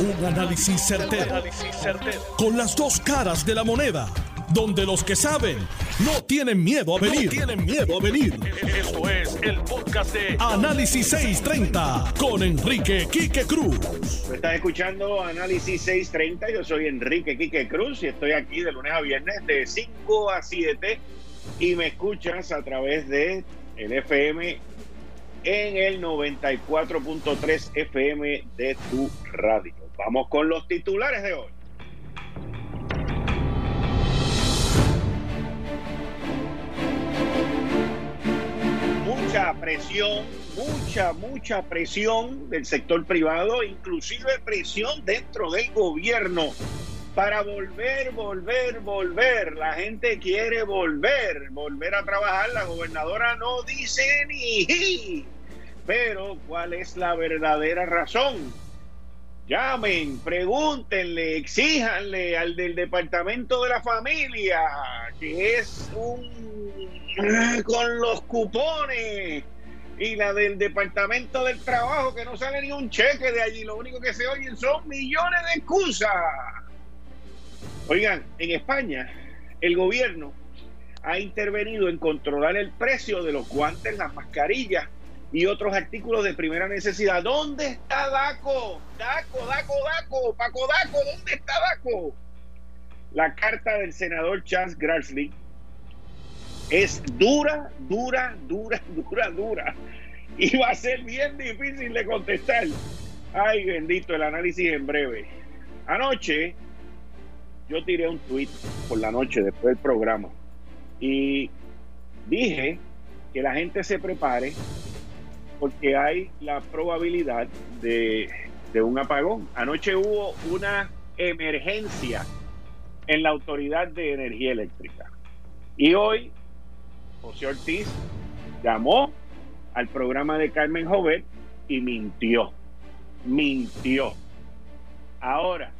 Un análisis certero, Con las dos caras de la moneda. Donde los que saben no tienen miedo a venir. tienen miedo a venir. Esto es el podcast de Análisis 630 con Enrique Quique Cruz. Estás escuchando Análisis 630. Yo soy Enrique Quique Cruz y estoy aquí de lunes a viernes de 5 a 7 y me escuchas a través de el FM en el 94.3 FM de tu radio. Vamos con los titulares de hoy. Mucha presión, mucha, mucha presión del sector privado, inclusive presión dentro del gobierno para volver, volver, volver. La gente quiere volver, volver a trabajar. La gobernadora no dice ni. Pero, ¿cuál es la verdadera razón? Llamen, pregúntenle, exíjanle al del departamento de la familia, que es un con los cupones, y la del departamento del trabajo, que no sale ni un cheque de allí, lo único que se oyen son millones de excusas. Oigan, en España el gobierno ha intervenido en controlar el precio de los guantes, las mascarillas y otros artículos de primera necesidad. ¿Dónde está Daco? Daco, Daco, Daco, Paco Daco, ¿dónde está Daco? La carta del senador Charles Grassley es dura, dura, dura, dura, dura. Y va a ser bien difícil de contestar. Ay, bendito, el análisis en breve. Anoche yo tiré un tweet por la noche después del programa y dije que la gente se prepare porque hay la probabilidad de, un apagón. Anoche hubo una emergencia en la Autoridad de Energía Eléctrica. Y hoy José Ortiz llamó al programa de Carmen Jovet y mintió. Mintió. Ahora,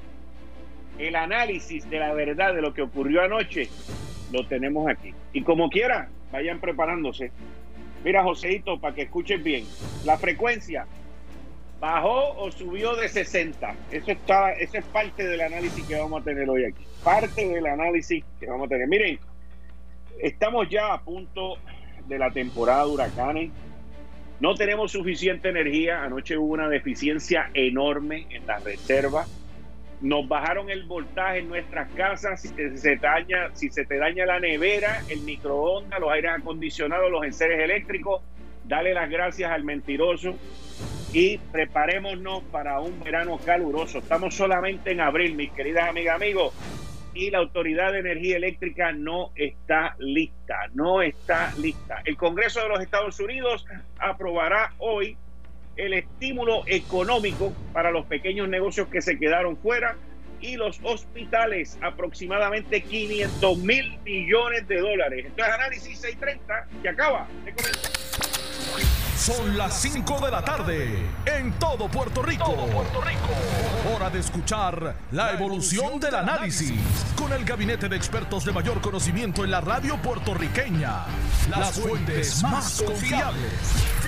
el análisis de la verdad de lo que ocurrió anoche lo tenemos aquí. Y como quiera, vayan preparándose. Mira, Joseito, para que escuchen bien, la frecuencia bajó o subió de 60. Eso está, eso es parte del análisis que vamos a tener hoy aquí. Parte del análisis que vamos a tener. Miren, estamos ya a punto de la temporada de huracanes. No tenemos suficiente energía. Anoche hubo una deficiencia enorme en la reserva nos bajaron el voltaje en nuestras casas, si, se daña, si se te daña la nevera, el microondas, los aires acondicionados, los enseres eléctricos, dale las gracias al mentiroso y preparémonos para un verano caluroso. Estamos solamente en abril, mis queridas amigas, amigos, y la Autoridad de Energía Eléctrica no está lista, no está lista. El Congreso de los Estados Unidos aprobará hoy el estímulo económico para los pequeños negocios que se quedaron fuera y los hospitales, aproximadamente 500 mil millones de dólares. Esto es Análisis 630 que acaba de comenzar. Son las 5 de la tarde en todo Puerto Rico. Puerto Rico. Hora de escuchar la evolución del análisis con el gabinete de expertos de mayor conocimiento en la radio puertorriqueña. Las fuentes más confiables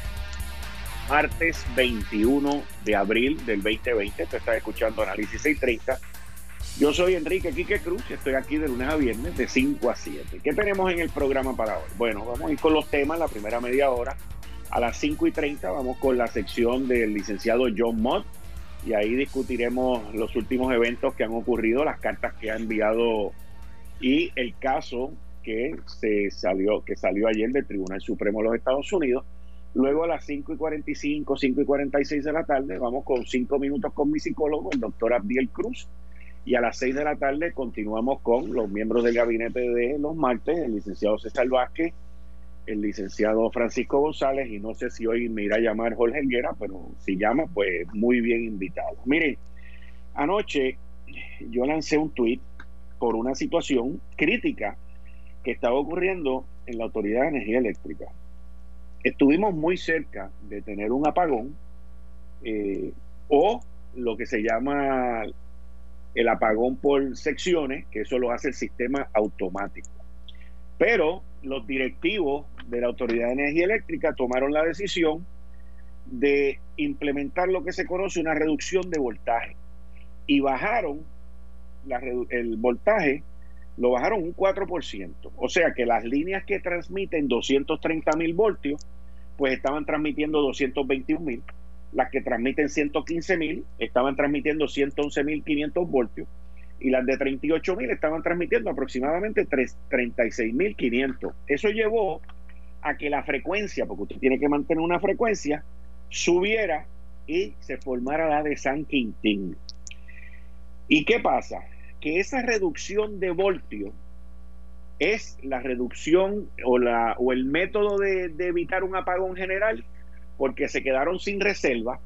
martes 21 de abril del 2020. Te estás escuchando Análisis 630. Yo soy Enrique Quique Cruz y estoy aquí de lunes a viernes de 5 a 7. ¿Qué tenemos en el programa para hoy? Bueno, vamos a ir con los temas la primera media hora. A las 5 y 30 vamos con la sección del licenciado John Mott y ahí discutiremos los últimos eventos que han ocurrido, las cartas que ha enviado y el caso que se salió que salió ayer del Tribunal Supremo de los Estados Unidos Luego a las 5 y 45, 5 y 46 de la tarde, vamos con 5 minutos con mi psicólogo, el doctor Abdiel Cruz. Y a las 6 de la tarde continuamos con los miembros del gabinete de los martes, el licenciado César Vázquez, el licenciado Francisco González, y no sé si hoy me irá a llamar Jorge Helguera, pero si llama, pues muy bien invitado. Miren, anoche yo lancé un tuit por una situación crítica que estaba ocurriendo en la Autoridad de Energía Eléctrica. Estuvimos muy cerca de tener un apagón eh, o lo que se llama el apagón por secciones, que eso lo hace el sistema automático. Pero los directivos de la Autoridad de Energía Eléctrica tomaron la decisión de implementar lo que se conoce una reducción de voltaje y bajaron el voltaje, lo bajaron un 4%. O sea que las líneas que transmiten 230 mil voltios, pues estaban transmitiendo 221 mil. Las que transmiten 115 mil estaban transmitiendo 111 mil 500 voltios. Y las de 38 mil estaban transmitiendo aproximadamente 36 mil 500. Eso llevó a que la frecuencia, porque usted tiene que mantener una frecuencia, subiera y se formara la de San Quintín. ¿Y qué pasa? Que esa reducción de voltio es la reducción o, la, o el método de, de evitar un apagón general porque se quedaron sin reserva,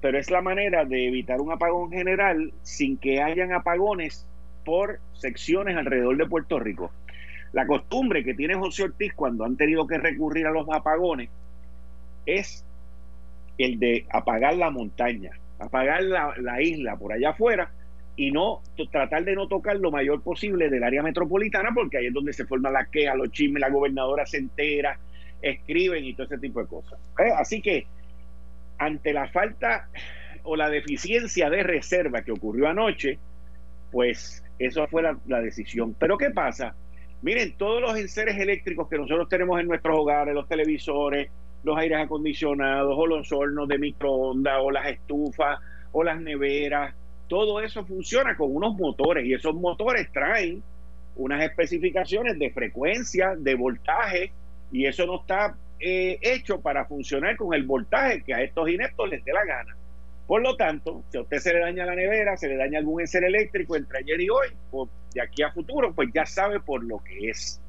pero es la manera de evitar un apagón general sin que hayan apagones por secciones alrededor de Puerto Rico. La costumbre que tiene José Ortiz cuando han tenido que recurrir a los apagones es el de apagar la montaña, apagar la, isla por allá afuera y no tratar de no tocar lo mayor posible del área metropolitana porque ahí es donde se forma la queja, los chismes, la gobernadora se entera, escriben y todo ese tipo de cosas. ¿Eh? Así que ante la falta o la deficiencia de reserva que ocurrió anoche, pues eso fue la, la decisión. Pero ¿qué pasa? Miren, todos los enseres eléctricos que nosotros tenemos en nuestros hogares, los televisores, los aires acondicionados o los hornos de microondas o las estufas o las neveras. Todo eso funciona con unos motores y esos motores traen unas especificaciones de frecuencia, de voltaje y eso no está eh, hecho para funcionar con el voltaje que a estos ineptos les dé la gana. Por lo tanto, si a usted se le daña la nevera, se le daña algún enser eléctrico entre ayer y hoy, o de aquí a futuro, pues ya sabe por lo que es.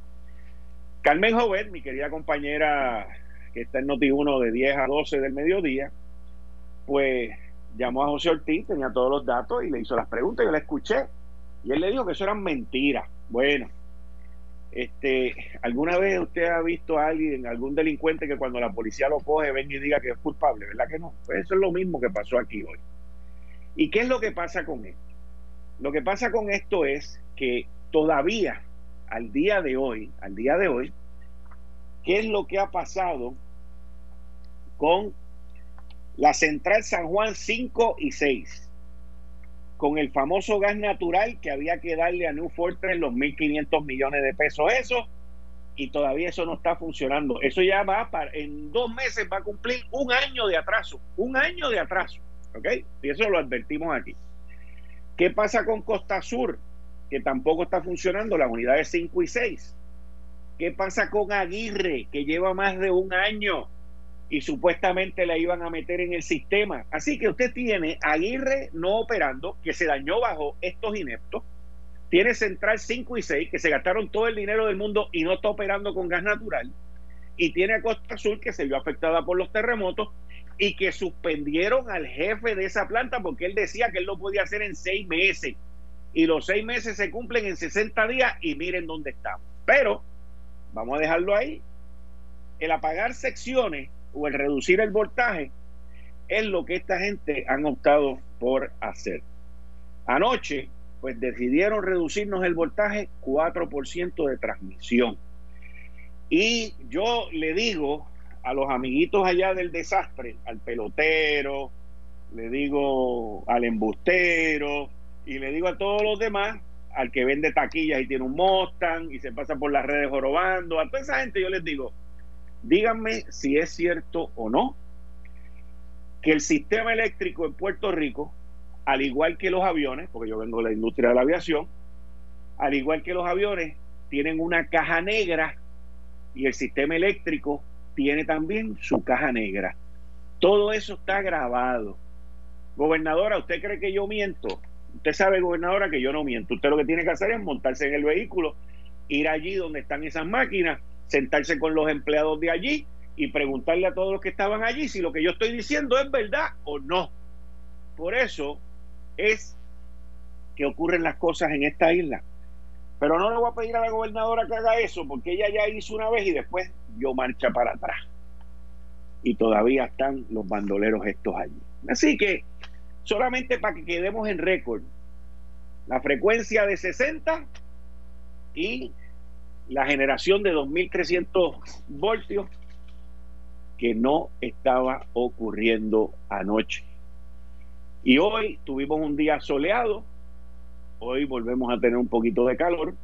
Carmen Jovet, mi querida compañera que está en Noti1 de 10 a 12 del mediodía, pues llamó a José Ortiz, tenía todos los datos y le hizo las preguntas, yo la escuché y él le dijo que eso eran mentiras. Bueno, este, ¿alguna vez usted ha visto a alguien, algún delincuente que cuando la policía lo coge venga y diga que es culpable? ¿Verdad que no? Pues eso es lo mismo que pasó aquí hoy. ¿Y qué es lo que pasa con esto? Lo que pasa con esto es que todavía, al día de hoy, al día de hoy, ¿qué es lo que ha pasado con la central San Juan 5 y 6? Con el famoso gas natural que había que darle a New Fortress los 1.500 millones de pesos. Eso, y todavía eso no está funcionando. Eso ya va para, en dos meses va a cumplir un año de atraso. Un año de atraso. ¿Ok? Y eso lo advertimos aquí. ¿Qué pasa con Costa Sur? Que tampoco está funcionando las unidades 5 y 6. ¿Qué pasa con Aguirre, que lleva más de un año y supuestamente la iban a meter en el sistema? Así que usted tiene Aguirre no operando, que se dañó bajo estos ineptos. Tiene Central 5 y 6, que se gastaron todo el dinero del mundo y no está operando con gas natural. Y tiene a Costa Azul, que se vio afectada por los terremotos y que suspendieron al jefe de esa planta porque él decía que él lo podía hacer en seis meses. Y los seis meses se cumplen en 60 días y miren dónde estamos. Pero Vamos a dejarlo ahí. El apagar secciones o el reducir el voltaje es lo que esta gente han optado por hacer. Anoche, pues decidieron reducirnos el voltaje 4% de transmisión. Y yo le digo a los amiguitos allá del desastre, al pelotero, le digo al embustero y le digo a todos los demás al que vende taquillas y tiene un Mustang y se pasa por las redes jorobando, a toda esa gente yo les digo, díganme si es cierto o no que el sistema eléctrico en Puerto Rico, al igual que los aviones, porque yo vengo de la industria de la aviación, al igual que los aviones, tienen una caja negra y el sistema eléctrico tiene también su caja negra. Todo eso está grabado. Gobernadora, ¿usted cree que yo miento? Usted sabe, gobernadora, que yo no miento. Usted lo que tiene que hacer es montarse en el vehículo, ir allí donde están esas máquinas, sentarse con los empleados de allí y preguntarle a todos los que estaban allí si lo que yo estoy diciendo es verdad o no. Por eso es que ocurren las cosas en esta isla. Pero no le voy a pedir a la gobernadora que haga eso, porque ella ya hizo una vez y después dio marcha para atrás. Y todavía están los bandoleros estos allí. Así que, solamente para que quedemos en récord, la frecuencia de 60 y la generación de 2.300 voltios que no estaba ocurriendo anoche. Y hoy tuvimos un día soleado, hoy volvemos a tener un poquito de calor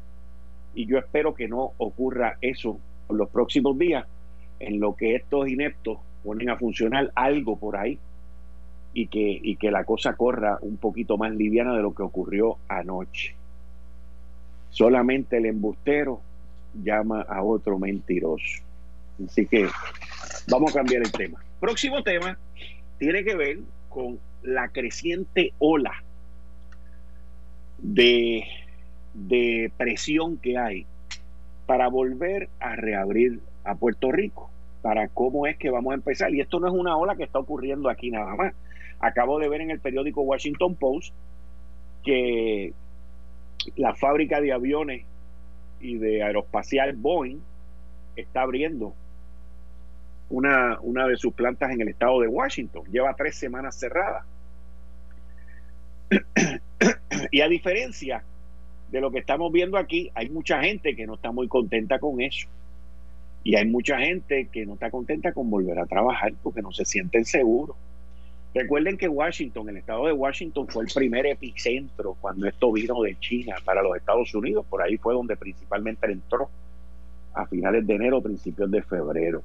y yo espero que no ocurra eso en los próximos días, en lo que estos ineptos ponen a funcionar algo por ahí y que, y que la cosa corra un poquito más liviana de lo que ocurrió anoche. Solamente el embustero llama a otro mentiroso. Así que vamos a cambiar el tema. Próximo tema tiene que ver con la creciente ola de, de presión que hay para volver a reabrir a Puerto Rico, para cómo es que vamos a empezar. Y esto no es una ola que está ocurriendo aquí nada más. Acabo de ver en el periódico Washington Post que la fábrica de aviones y de aeroespacial Boeing está abriendo una, una de sus plantas en el estado de Washington. Lleva tres semanas cerrada. y a diferencia de lo que estamos viendo aquí, hay mucha gente que no está muy contenta con eso. Y hay mucha gente que no está contenta con volver a trabajar porque no se sienten seguros. Recuerden que Washington, el estado de Washington, fue el primer epicentro cuando esto vino de China para los Estados Unidos. Por ahí fue donde principalmente entró a finales de enero, principios de febrero.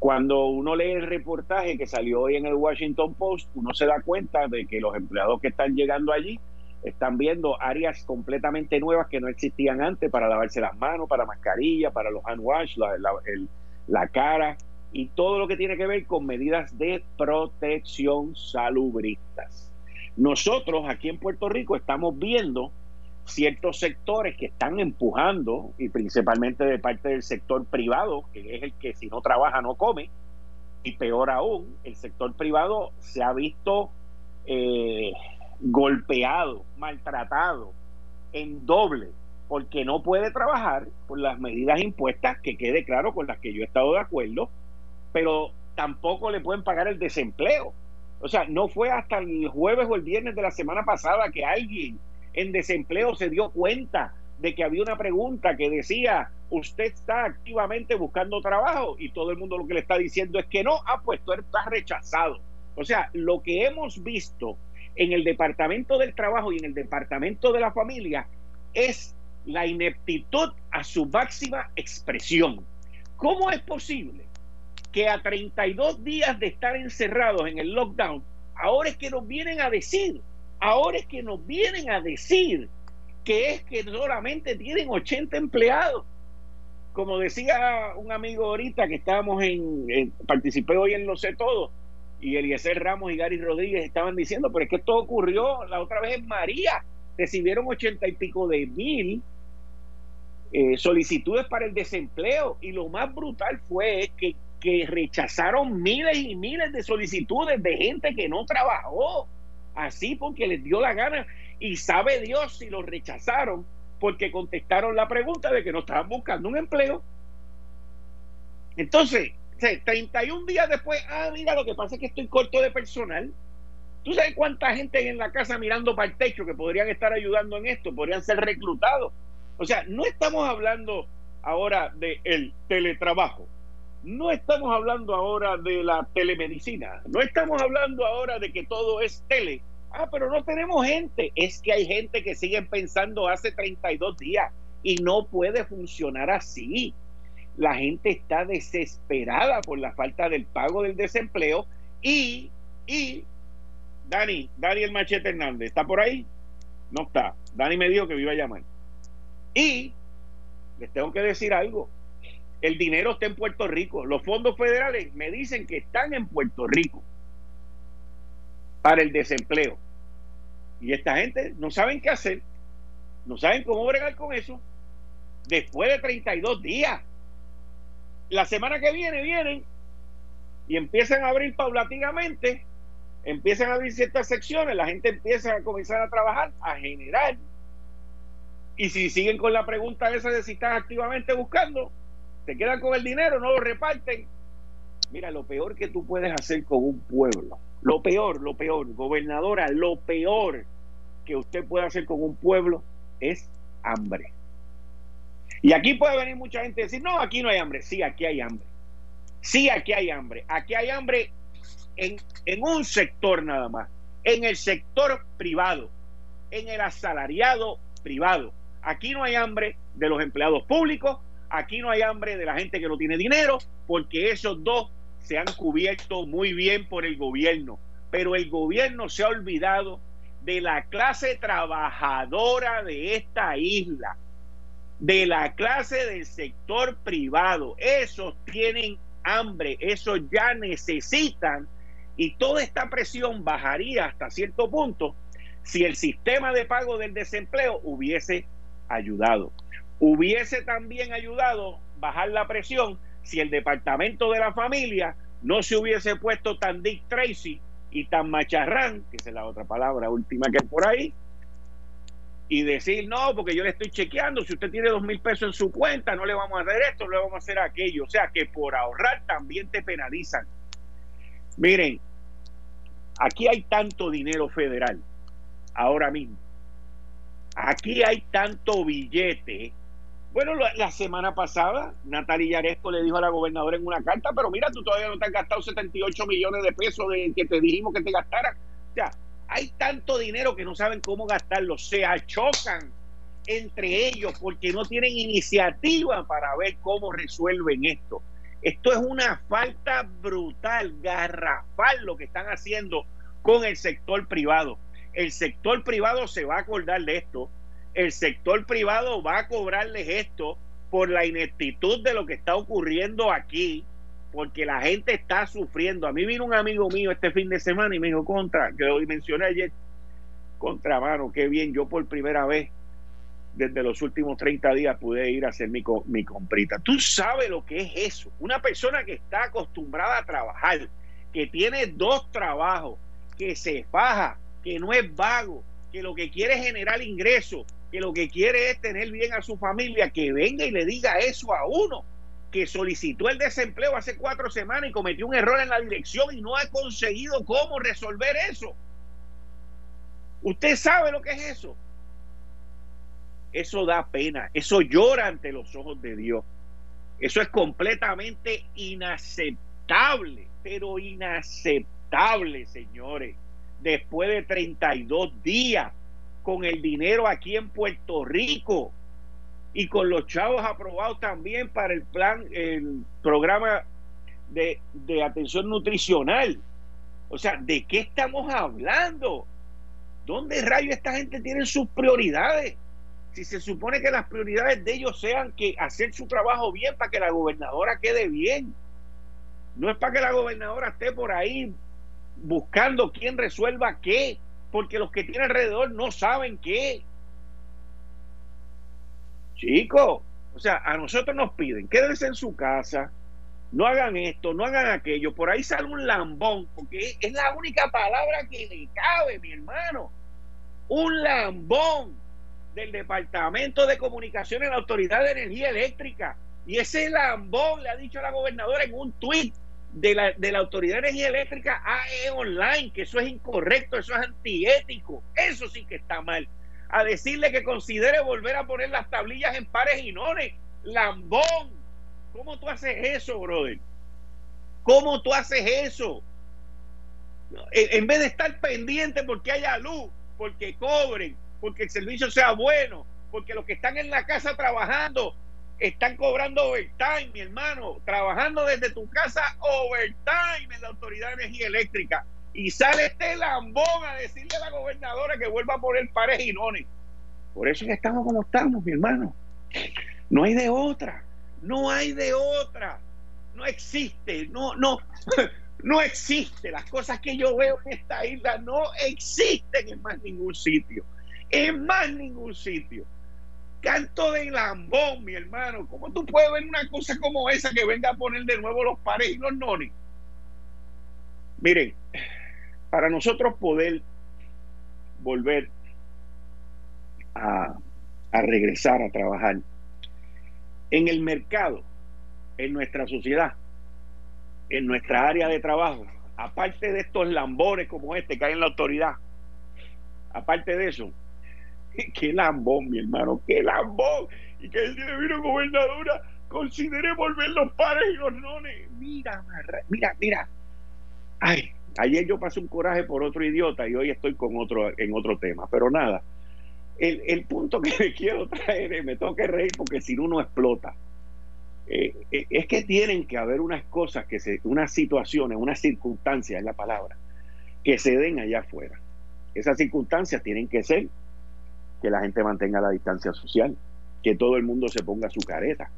Cuando uno lee el reportaje que salió hoy en el Washington Post, uno se da cuenta de que los empleados que están llegando allí están viendo áreas completamente nuevas que no existían antes para lavarse las manos, para mascarilla, para los hand wash, la, la cara y todo lo que tiene que ver con medidas de protección salubristas. Nosotros aquí en Puerto Rico estamos viendo ciertos sectores que están empujando, y principalmente de parte del sector privado, que es el que si no trabaja no come, y peor aún, el sector privado se ha visto eh, golpeado, maltratado en doble, porque no puede trabajar por las medidas impuestas, que quede claro con las que yo he estado de acuerdo, pero tampoco le pueden pagar el desempleo. O sea, no fue hasta el jueves o el viernes de la semana pasada que alguien en desempleo se dio cuenta de que había una pregunta que decía, usted está activamente buscando trabajo y todo el mundo lo que le está diciendo es que no, ah, puesto, está rechazado. O sea, lo que hemos visto en el Departamento del Trabajo y en el Departamento de la Familia es la ineptitud a su máxima expresión. ¿Cómo es posible que a 32 días de estar encerrados en el lockdown, ahora es que nos vienen a decir Ahora es que nos vienen a decir que es que solamente tienen 80 empleados. Como decía un amigo ahorita que estábamos en, participé hoy en Lo sé todo, y Eliezer Ramos y Gary Rodríguez estaban diciendo, pero es que esto ocurrió la otra vez en María, recibieron ochenta y pico de mil eh, solicitudes para el desempleo y lo más brutal fue que, que rechazaron miles y miles de solicitudes de gente que no trabajó así porque les dio la gana y sabe Dios si lo rechazaron porque contestaron la pregunta de que no estaban buscando un empleo. Entonces, 31 días después, ah, mira, lo que pasa es que estoy corto de personal. ¿Tú sabes cuánta gente en la casa mirando para el techo que podrían estar ayudando en esto? Podrían ser reclutados. O sea, no estamos hablando ahora del el teletrabajo. No estamos hablando ahora de la telemedicina, no estamos hablando ahora de que todo es tele. Ah, pero no tenemos gente. Es que hay gente que sigue pensando hace 32 días y no puede funcionar así. La gente está desesperada por la falta del pago del desempleo y, y, Dani, Dani el Machete Hernández, ¿está por ahí? No está. Dani me dijo que me iba a llamar. Y les tengo que decir algo el dinero está en Puerto Rico. Los fondos federales me dicen que están en Puerto Rico para el desempleo. Y esta gente no saben qué hacer, no saben cómo bregar con eso. Después de 32 días, la semana que viene vienen y empiezan a abrir paulatinamente, empiezan a abrir ciertas secciones, la gente empieza a comenzar a trabajar, a generar Y si siguen con la pregunta esa de si están activamente buscando, se quedan con el dinero, no lo reparten. Mira, lo peor que tú puedes hacer con un pueblo, lo peor, lo peor, gobernadora, lo peor que usted puede hacer con un pueblo es hambre. Y aquí puede venir mucha gente y decir, no, aquí no hay hambre. Sí, aquí hay hambre. Sí, aquí hay hambre. Aquí hay hambre en, en un sector nada más, en el sector privado, en el asalariado privado. Aquí no hay hambre de los empleados públicos, aquí no hay hambre de la gente que no tiene dinero, porque esos dos se han cubierto muy bien por el gobierno. Pero el gobierno se ha olvidado de la clase trabajadora de esta isla, de la clase del sector privado. Esos tienen hambre, esos ya necesitan y toda esta presión bajaría hasta cierto punto si el sistema de pago del desempleo hubiese ayudado. Hubiese también ayudado bajar la presión si el departamento de la familia no se hubiese puesto tan Dick Tracy y tan macharrán, que es la otra palabra última que es por ahí, y decir, no, porque yo le estoy chequeando, si usted tiene dos mil pesos en su cuenta, no le vamos a hacer esto, no le vamos a hacer aquello. O sea que por ahorrar también te penalizan. Miren, aquí hay tanto dinero federal ahora mismo. Aquí hay tanto billete bueno, la, semana pasada Natalia Yaresco le dijo a la gobernadora en una carta, pero mira, tú todavía no te has gastado 78 millones de pesos de que te dijimos que te gastara. O sea, hay tanto dinero que no saben cómo gastarlo, se achocan entre ellos porque no tienen iniciativa para ver cómo resuelven esto. Esto es una falta brutal, garrafal lo que están haciendo con el sector privado. El sector privado se va a acordar de esto el sector privado va a cobrarles esto por la ineptitud de lo que está ocurriendo aquí, porque la gente está sufriendo. A mí vino un amigo mío este fin de semana y me dijo, contra, que hoy mencioné ayer, contra mano, qué bien, yo por primera vez desde los últimos 30 días pude ir a hacer mi, mi comprita. Tú sabes lo que es eso. Una persona que está acostumbrada a trabajar, que tiene dos trabajos, que se faja, que no es vago, que lo que quiere es generar ingresos, que lo que quiere es tener bien a su familia, que venga y le diga eso a uno que solicitó el desempleo hace cuatro semanas y cometió un error en la dirección y no ha conseguido cómo resolver eso. Usted sabe lo que es eso. Eso da pena, eso llora ante los ojos de Dios. Eso es completamente inaceptable, pero inaceptable, señores. Después de 32 días con el dinero aquí en Puerto Rico y con los chavos aprobados también para el plan, el programa de, atención nutricional. O sea, ¿de qué estamos hablando? ¿Dónde rayo esta gente tiene sus prioridades? Si se supone que las prioridades de ellos sean que hacer su trabajo bien para que la gobernadora quede bien. No es para que la gobernadora esté por ahí buscando quién resuelva qué porque los que tienen alrededor no saben qué. Chicos, o sea, a nosotros nos piden, quédense en su casa, no hagan esto, no hagan aquello. Por ahí sale un lambón, porque es la única palabra que le cabe, mi hermano. Un lambón del Departamento de Comunicaciones de la Autoridad de Energía Eléctrica. Y ese lambón le ha dicho a la gobernadora en un tuit de la, de la Autoridad de Energía Eléctrica a E Online, que eso es incorrecto, eso es antiético, eso sí que está mal. A decirle que considere volver a poner las tablillas en pares y nones. Lambón, ¿cómo tú haces eso, brother? ¿Cómo tú haces eso? En vez de estar pendiente porque haya luz, porque cobren, porque el servicio sea bueno, porque los que están en la casa trabajando están cobrando overtime, mi hermano, trabajando desde tu casa overtime en la Autoridad de Energía Eléctrica. Y sale este lambón a decirle a la gobernadora que vuelva a poner pares y. Por eso es que estamos como estamos, mi hermano. No hay de otra. No hay de otra. No existe. No, no. No existe. Las cosas que yo veo en esta isla no existen en más ningún sitio. En más ningún sitio. Canto de lambón, mi hermano. ¿Cómo tú puedes ver una cosa como esa que venga a poner de nuevo los pares y los nones? Miren, para nosotros poder volver a, a regresar a trabajar. En el mercado, en nuestra sociedad, en nuestra área de trabajo, aparte de estos lambores como este que hay en la autoridad, aparte de eso, qué lambón, mi hermano, qué lambón. Y que el día vino gobernadora, considere volver los pares y los nones. Mira, mira, mira. Ay, ayer yo pasé un coraje por otro idiota y hoy estoy con otro en otro tema, pero nada. El, el punto que me quiero traer, me tengo que reír porque si no uno explota. Eh, eh, es que tienen que haber unas cosas, que se, unas situaciones, unas circunstancias, es la palabra, que se den allá afuera. Esas circunstancias tienen que ser que la gente mantenga la distancia social, que todo el mundo se ponga su careta,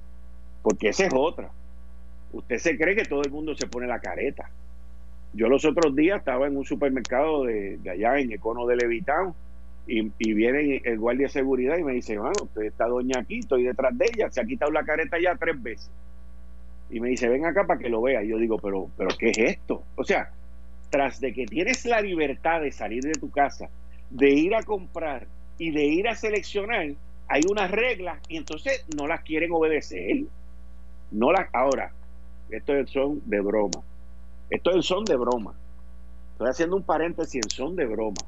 porque esa es otra. Usted se cree que todo el mundo se pone la careta. Yo los otros días estaba en un supermercado de, allá en Econo de Levitán y, viene el guardia de seguridad y me dice, bueno, usted está doña aquí, estoy detrás de ella, se ha quitado la careta ya tres veces. Y me dice, ven acá para que lo vea. Y yo digo, pero, pero ¿qué es esto? O sea, tras de que tienes la libertad de salir de tu casa, de ir a comprar y de ir a seleccionar, hay unas reglas y entonces no las quieren obedecer. No las, ahora, esto es son de broma. Esto es son de broma. Estoy haciendo un paréntesis en son de broma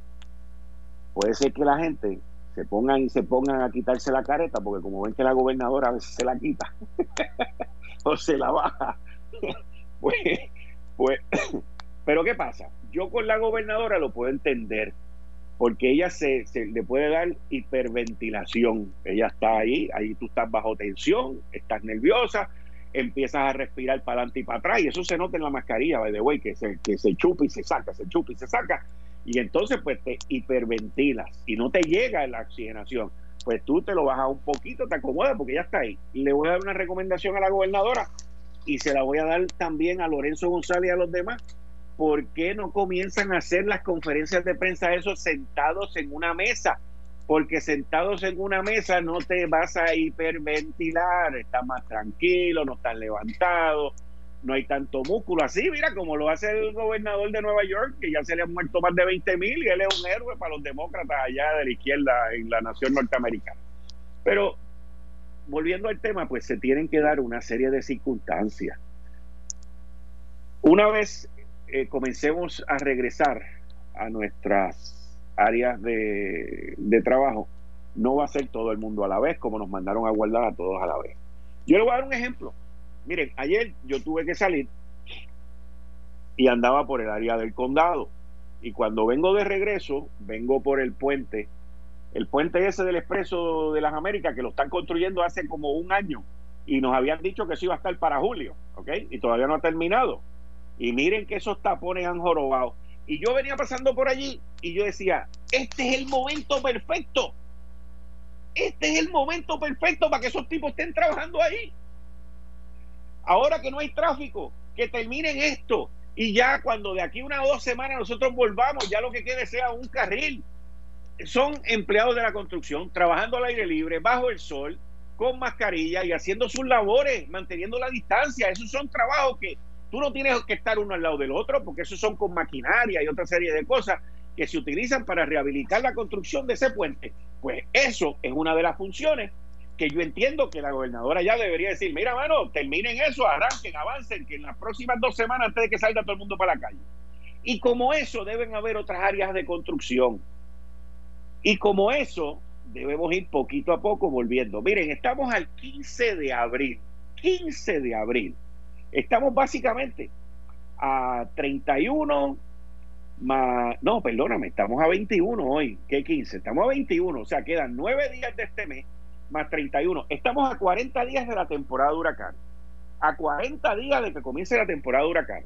puede ser que la gente se pongan y se pongan a quitarse la careta, porque como ven que la gobernadora a veces se la quita o se la baja, pues, pues, pero ¿qué pasa? Yo con la gobernadora lo puedo entender, porque ella se, le puede dar hiperventilación. Ella está ahí, ahí tú estás bajo tensión, estás nerviosa, empiezas a respirar para adelante y para atrás, y eso se nota en la mascarilla, by the way, que se, que se chupa y se saca, se chupa y se saca, y entonces pues te hiperventilas y no te llega la oxigenación, pues tú te lo bajas un poquito, te acomodas porque ya está ahí. Le voy a dar una recomendación a la gobernadora y se la voy a dar también a Lorenzo González y a los demás. ¿Por qué no comienzan a hacer las conferencias de prensa esos sentados en una mesa? Porque sentados en una mesa no te vas a hiperventilar, estás más tranquilo, no estás levantado, no hay tanto músculo así, mira, como lo hace el gobernador de Nueva York, que ya se le han muerto más de 20 mil y él es un héroe para los demócratas allá de la izquierda en la nación norteamericana. Pero volviendo al tema, pues se tienen que dar una serie de circunstancias. Una vez eh, comencemos a regresar a nuestras áreas de, trabajo, no va a ser todo el mundo a la vez, como nos mandaron a guardar a todos a la vez. Yo le voy a dar un ejemplo. Miren, ayer yo tuve que salir y andaba por el área del condado. Y cuando vengo de regreso, vengo por el puente, el puente ese del Expreso de las Américas, que lo están construyendo hace como un año. Y nos habían dicho que eso iba a estar para julio. Y todavía no ha terminado. Y miren que esos tapones han jorobado. Y yo venía pasando por allí y yo decía, este es el momento perfecto. Este es el momento perfecto para que esos tipos estén trabajando ahí. Ahora que no hay tráfico, que terminen esto. Y ya cuando de aquí una o dos semanas nosotros volvamos, ya lo que quede sea un carril. Son empleados de la construcción, trabajando al aire libre, bajo el sol, con mascarilla y haciendo sus labores, manteniendo la distancia. Esos son trabajos que tú no tienes que estar uno al lado del otro, porque esos son con maquinaria y otra serie de cosas que se utilizan para rehabilitar la construcción de ese puente. Pues eso es una de las funciones que yo entiendo que la gobernadora ya debería decir, mira, mano, terminen eso, arranquen, avancen, que en las próximas dos semanas antes de que salga todo el mundo para la calle. Y como eso deben haber otras áreas de construcción. Y como eso debemos ir poquito a poco volviendo. Miren, estamos al 15 de abril, 15 de abril. Estamos básicamente a 31 más, no, perdóname, estamos a 21 hoy, ¿qué 15? Estamos a 21, o sea, quedan nueve días de este mes más 31. Estamos a 40 días de la temporada de huracán. A 40 días de que comience la temporada de huracán.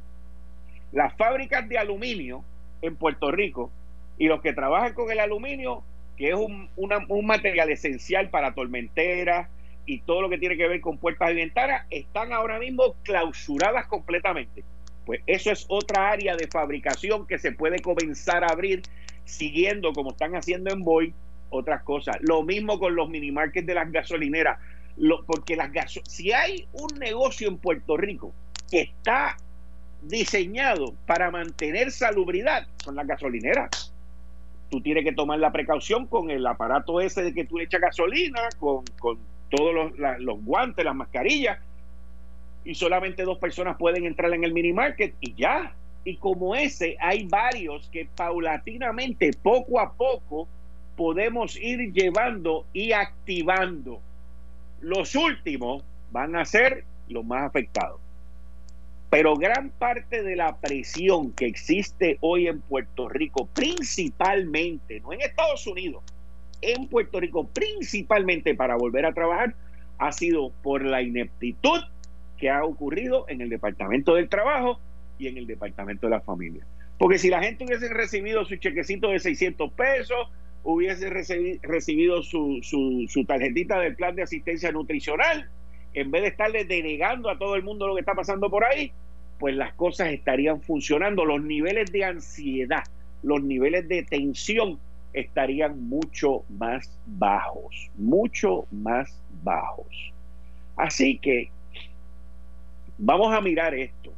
Las fábricas de aluminio en Puerto Rico y los que trabajan con el aluminio, que es un, un material esencial para tormenteras y todo lo que tiene que ver con puertas y ventanas, están ahora mismo clausuradas completamente. Pues eso es otra área de fabricación que se puede comenzar a abrir siguiendo como están haciendo en Boy otras cosas. Lo mismo con los mini markets de las gasolineras. porque las si hay un negocio en Puerto Rico que está diseñado para mantener salubridad, son las gasolineras. tú tienes que tomar la precaución con el aparato ese de que tú echas gasolina, con, todos los, los guantes, las mascarillas, y solamente dos personas pueden entrar en el mini market y ya. Y como ese, hay varios que paulatinamente, poco a poco, podemos ir llevando y activando. Los últimos van a ser los más afectados. Pero gran parte de la presión que existe hoy en Puerto Rico, principalmente, no en Estados Unidos, en Puerto Rico, principalmente para volver a trabajar, ha sido por la ineptitud que ha ocurrido en el Departamento del Trabajo y en el Departamento de la Familia. Porque si la gente hubiese recibido su chequecito de 600 pesos, hubiese recibido su, su, su tarjetita del plan de asistencia nutricional, en vez de estarle denegando a todo el mundo lo que está pasando por ahí, pues las cosas estarían funcionando. Los niveles de ansiedad, los niveles de tensión estarían mucho más bajos, mucho más bajos. Así que vamos a mirar esto.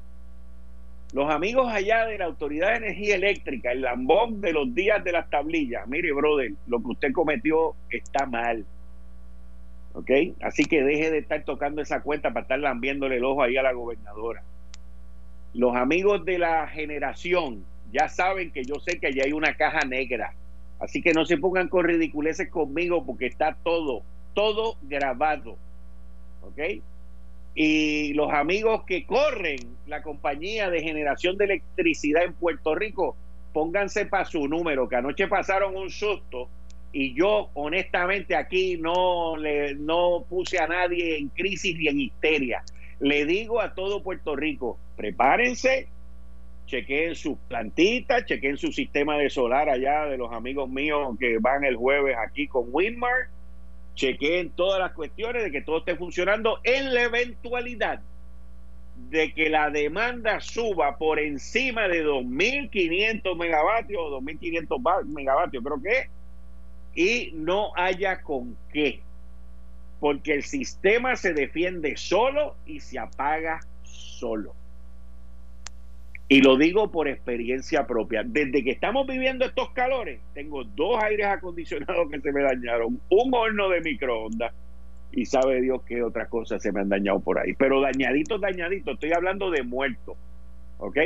Los amigos allá de la Autoridad de Energía Eléctrica, el lambón de los días de las tablillas, mire, brother, lo que usted cometió está mal. ¿ok? Así que deje de estar tocando esa cuenta para estar lambiéndole el ojo ahí a la gobernadora. Los amigos de la generación ya saben que yo sé que allá hay una caja negra. Así que no se pongan con ridiculeces conmigo porque está todo, todo grabado. ¿Ok? Y los amigos que corren la compañía de generación de electricidad en Puerto Rico, pónganse para su número, que anoche pasaron un susto y yo honestamente aquí no le no puse a nadie en crisis ni en histeria. Le digo a todo Puerto Rico, prepárense, chequeen sus plantitas, chequeen su sistema de solar allá de los amigos míos que van el jueves aquí con Winmar, chequeen todas las cuestiones de que todo esté funcionando en la eventualidad de que la demanda suba por encima de 2.500 megavatios o 2.500 megavatios, creo que y no haya con qué, porque el sistema se defiende solo y se apaga solo. Y lo digo por experiencia propia. Desde que estamos viviendo estos calores, tengo dos aires acondicionados que se me dañaron, un horno de microondas y sabe Dios qué otras cosas se me han dañado por ahí. Pero dañaditos, dañaditos, estoy hablando de muertos. ¿Ok?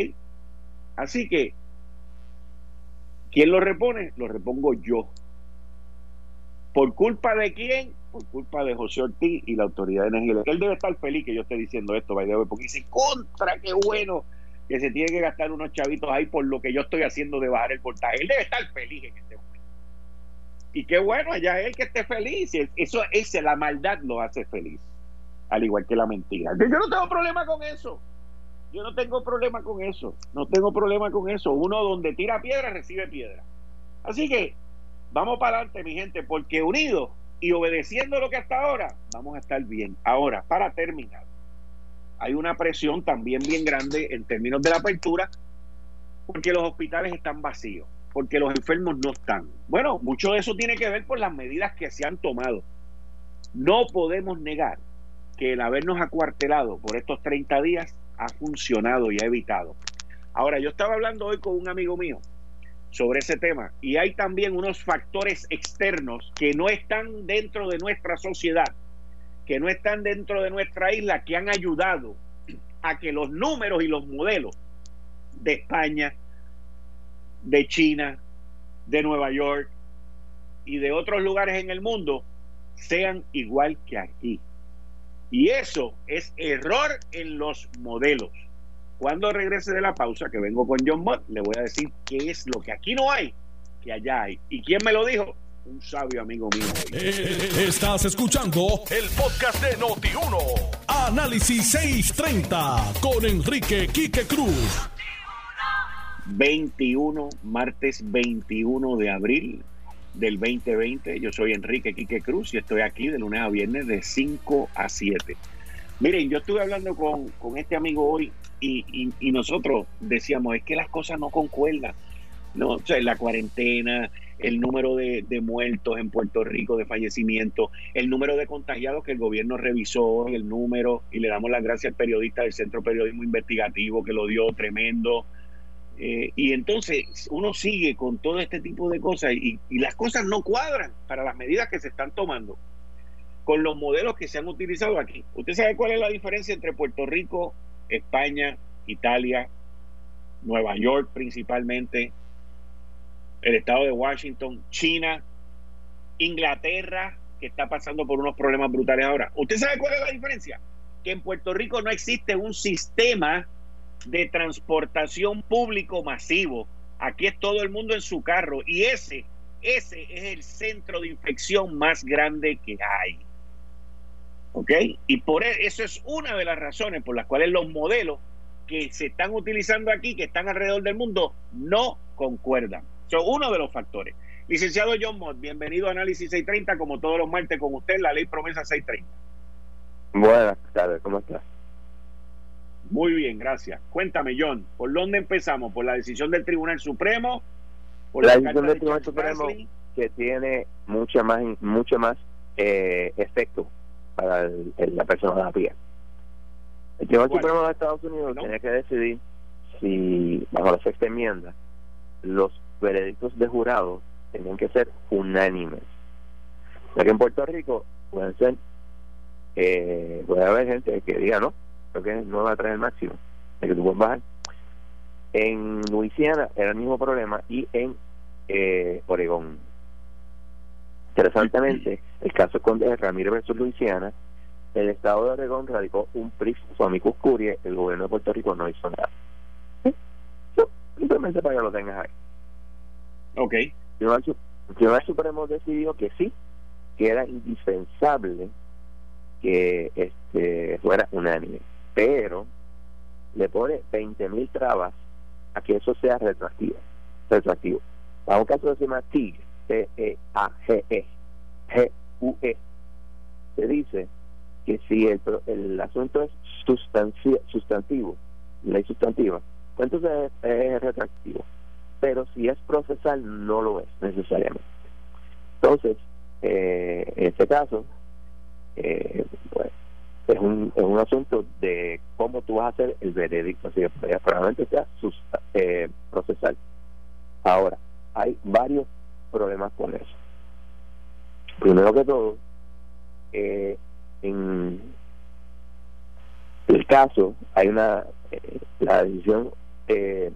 Así que, ¿quién lo repone? Lo repongo yo. ¿Por culpa de quién? Por culpa de José Ortiz y la Autoridad de Energía. Él debe estar feliz que yo esté diciendo esto, porque dice, contra, qué bueno que se tiene que gastar unos chavitos ahí por lo que yo estoy haciendo de bajar el voltaje. Él debe estar feliz en este momento. Y qué bueno, allá él que esté feliz. Eso, ese, la maldad lo hace feliz. Al igual que la mentira. Yo no tengo problema con eso. Yo no tengo problema con eso. No tengo problema con eso. Uno donde tira piedra recibe piedra. Así que Vamos para adelante, mi gente, porque unidos y obedeciendo lo que hasta ahora, vamos a estar bien. Ahora, para terminar, hay una presión también bien grande en términos de la apertura, porque los hospitales están vacíos, porque los enfermos no están. Bueno, mucho de eso tiene que ver por las medidas que se han tomado. No podemos negar que el habernos acuartelado por estos 30 días ha funcionado y ha evitado. Ahora, yo estaba hablando hoy con un amigo mío sobre ese tema. Y hay también unos factores externos que no están dentro de nuestra sociedad, que no están dentro de nuestra isla, que han ayudado a que los números y los modelos de España, de China, de Nueva York y de otros lugares en el mundo sean igual que aquí. Y eso es error en los modelos. Cuando regrese de la pausa, que vengo con John Mott, le voy a decir qué es lo que aquí no hay, que allá hay. ¿Y quién me lo dijo? Un sabio amigo mío. Eh, estás escuchando el podcast de Noti1. Análisis 630 con Enrique Quique Cruz. 21, martes 21 de abril del 2020. Yo soy Enrique Quique Cruz y estoy aquí de lunes a viernes de 5 a 7. Miren, yo estuve hablando con, con este amigo hoy y, y, nosotros decíamos, es que las cosas no concuerdan. No, o sea, la cuarentena, el número de, muertos en Puerto Rico, de fallecimientos, el número de contagiados que el gobierno revisó, el número, y le damos las gracias al periodista del Centro Periodismo Investigativo que lo dio tremendo. Eh, y entonces uno sigue con todo este tipo de cosas y, y, las cosas no cuadran para las medidas que se están tomando con los modelos que se han utilizado aquí. ¿Usted sabe cuál es la diferencia entre Puerto Rico, España, Italia, Nueva York principalmente, el estado de Washington, China, Inglaterra, que está pasando por unos problemas brutales ahora. ¿Usted sabe cuál es la diferencia? Que en Puerto Rico no existe un sistema de transportación público masivo. Aquí es todo el mundo en su carro y ese, ese es el centro de infección más grande que hay. ¿Ok? Y por e, eso es una de las razones por las cuales los modelos que se están utilizando aquí, que están alrededor del mundo, no concuerdan. Son uno de los factores. Licenciado John Mott, bienvenido a Análisis 630, como todos los martes con usted, la ley promesa 630. Buenas tardes, ¿cómo estás? Muy bien, gracias. Cuéntame, John, ¿por dónde empezamos? ¿Por la decisión del Tribunal Supremo? ¿Por la, decisión del Tribunal Supremo que tiene mucha más, mucho más eh, efecto para la persona de pie. El Tribunal Supremo de Estados Unidos tiene que decidir si, bajo la sexta enmienda, los veredictos de jurado tienen que ser unánimes. Ya que en Puerto Rico pueden ser, eh, puede haber gente que diga no, creo que no va a traer el máximo, de que tú puedes bajar. En Luisiana era el mismo problema y en eh, Oregón. Interesantemente, el caso con Ramírez versus Luisiana, el Estado de Oregón radicó un PRIF su amicus curie, el gobierno de Puerto Rico no hizo nada. Simplemente para que lo tengas ahí. Ok. El Tribunal Supremo decidió que sí, que era indispensable que este fuera unánime, pero le pone 20 mil trabas a que eso sea retroactivo. retroactivo. Para un caso de se llama TIG, T-E-A-G-E, G-U-E, se dice que si el, el asunto es sustantivo, ley sustantiva, pues entonces es retroactivo pero si es procesal no lo es necesariamente. Entonces, eh, en este caso, eh, pues, es un, es un asunto de cómo tú vas a hacer el veredicto, así que probablemente sea eh, procesal. Ahora, hay varios problemas con eso. Primero que todo, eh, en el caso hay una eh, la decisión eh,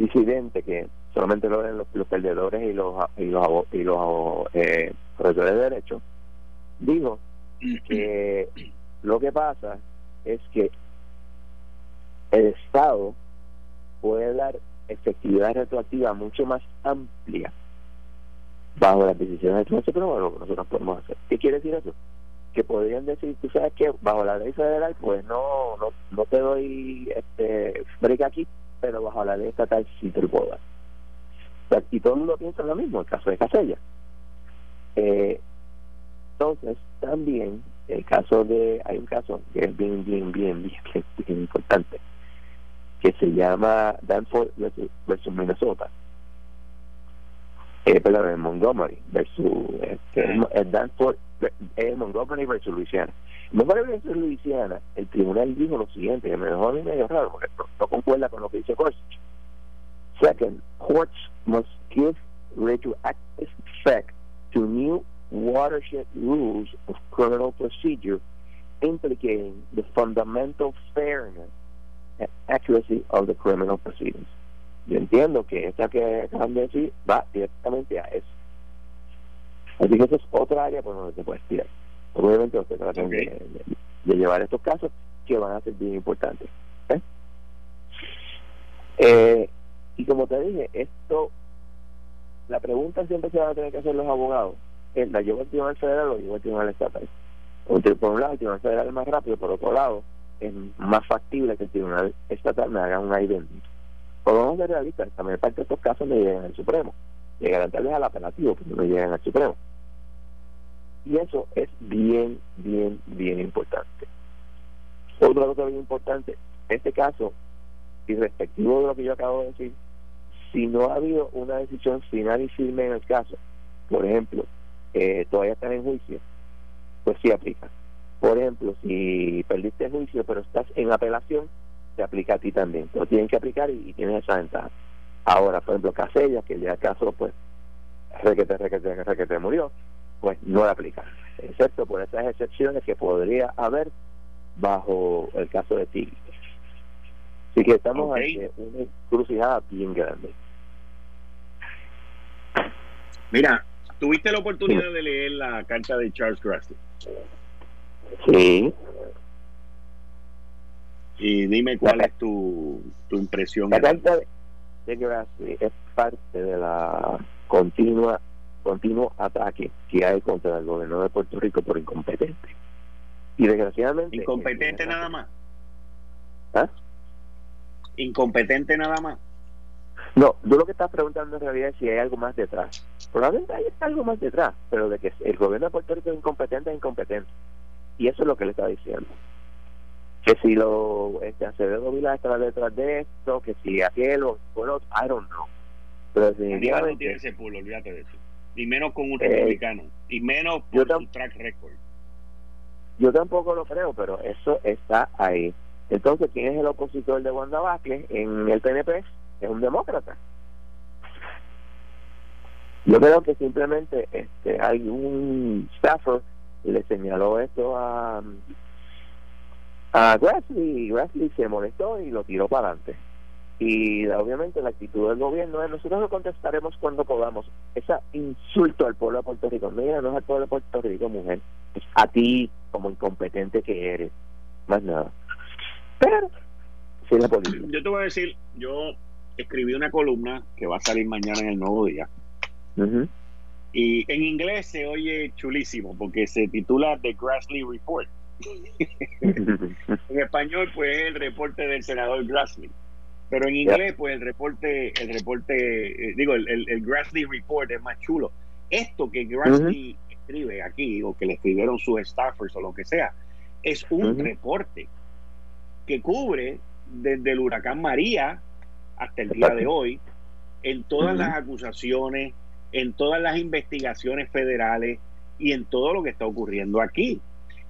disidente que solamente lo ven los, perdedores y los y los, y los eh, profesores de derecho dijo que lo que pasa es que el Estado puede dar efectividad retroactiva mucho más amplia bajo las decisiones del Tribunal Supremo lo que nosotros podemos hacer. ¿Qué quiere decir eso? Que podrían decir, tú sabes que bajo la ley federal, pues no no, no te doy este break aquí, pero bajo la ley estatal sí te lo puedo dar. Y todo el mundo piensa lo mismo, el caso de Casella. Eh, entonces, también el caso de, hay un caso que es bien, bien, bien, bien, bien, importante, que se llama Danforth versus, Minnesota. Eh, perdón, Montgomery versus eh, Danforth, eh, Montgomery versus Louisiana. Montgomery versus Louisiana, el tribunal dijo lo siguiente, que me dejó a mí medio raro, porque no, concuerda con lo que dice Gorsuch. Second, courts must give retroactive effect to new watershed rules of criminal procedure implicating the fundamental fairness and accuracy of the criminal proceedings. Yo entiendo que esta que acaban de decir va directamente a eso. Así que esa es otra área por donde se puede tirar. Obviamente usted tratan de, llevar estos casos que van a ser bien importantes. ¿eh? Eh, y como te dije, esto, la pregunta siempre se van a tener que hacer los abogados. ¿La llevo al Tribunal Federal o llevo al Tribunal Estatal? Por un lado, el Tribunal Federal es más rápido, por otro lado, es más factible que el Tribunal Estatal me haga un idéntico. Pero vamos a ser realistas, mayor parte de estos casos me llegan al Supremo. Llegarán tal vez al apelativo, pero no llegan al Supremo. Y eso es bien, bien, bien importante. Otra cosa bien importante, este caso, y respectivo de lo que yo acabo de decir, si no ha habido una decisión final y firme en el caso, por ejemplo, eh, todavía están en juicio, pues sí aplica. Por ejemplo, si perdiste el juicio pero estás en apelación, te aplica a ti también. Lo tienen que aplicar y, tienes esa ventaja. Ahora, por ejemplo, Casella, que ya caso, pues, requete, requete, requete murió, pues no le aplica. Excepto por esas excepciones que podría haber bajo el caso de Tigre. Así que estamos ante una encrucijada bien grande. Mira, ¿tuviste la oportunidad de leer la carta de Charles Grassley? Sí. Y dime cuál es tu, tu impresión. La carta de Grassley es parte de la continua continuo ataque que hay contra el gobierno de Puerto Rico por incompetente. Y desgraciadamente... Incompetente nada más. ¿Ah? Incompetente nada más. No, yo lo que estás preguntando en realidad es si hay algo más detrás. Probablemente hay algo más detrás, pero de que el gobierno de Puerto Rico es incompetente, es incompetente. Y eso es lo que le está diciendo. Que si lo este, Acevedo Vila estaba detrás de esto, que si aquel o bueno, I don't know. Pero definitivamente... No tiene ese pulo, olvídate de eso. Y menos con un eh, republicano. Y menos por su track record. Yo tampoco lo creo, pero eso está ahí. Entonces, ¿quién es el opositor de Wanda Vázquez en el PNP? Es un demócrata. Yo creo que simplemente este hay un staffer le señaló esto a a Grassley y Grassley se molestó y lo tiró para adelante. Y obviamente la actitud del gobierno es nosotros lo contestaremos cuando podamos. Ese insulto al pueblo de Puerto Rico, mira, no es al pueblo de Puerto Rico, mujer, es a ti como incompetente que eres, más nada. Pero, sí, la política. Yo te voy a decir, yo escribí una columna que va a salir mañana en el Nuevo Día. Y en inglés se oye chulísimo porque se titula The Grassley Report. en español, pues el reporte del senador Grassley. Pero en inglés, pues el reporte, el reporte, eh, digo, el, el, Grassley Report es más chulo. Esto que Grassley escribe aquí, o que le escribieron sus staffers o lo que sea, es un reporte que cubre desde el huracán María hasta el día de hoy, en todas las acusaciones, en todas las investigaciones federales y en todo lo que está ocurriendo aquí.